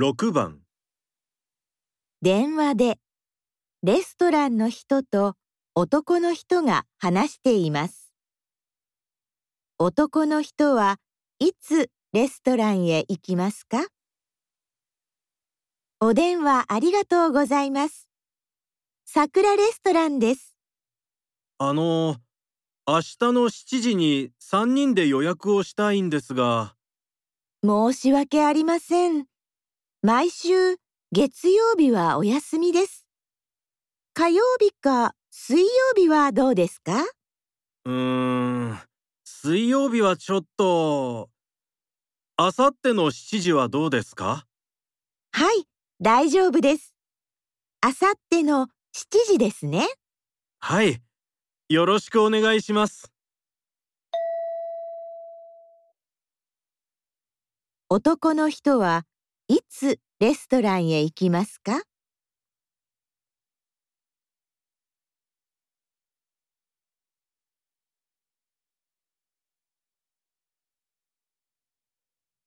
6番電話でレストランの人と男の人が話しています。男の人はいつレストランへ行きますか？お電話ありがとうございます。桜レストランです。あの明日の7時に3人で予約をしたいんですが申し訳ありません。毎週月曜日はお休みです。火曜日か水曜日はどうですか？うーん水曜日はちょっとあさっての7時はどうですか？はい、大丈夫です。あさっての7時ですね。はいよろしくお願いします男の人はいつレストランへ行きますか？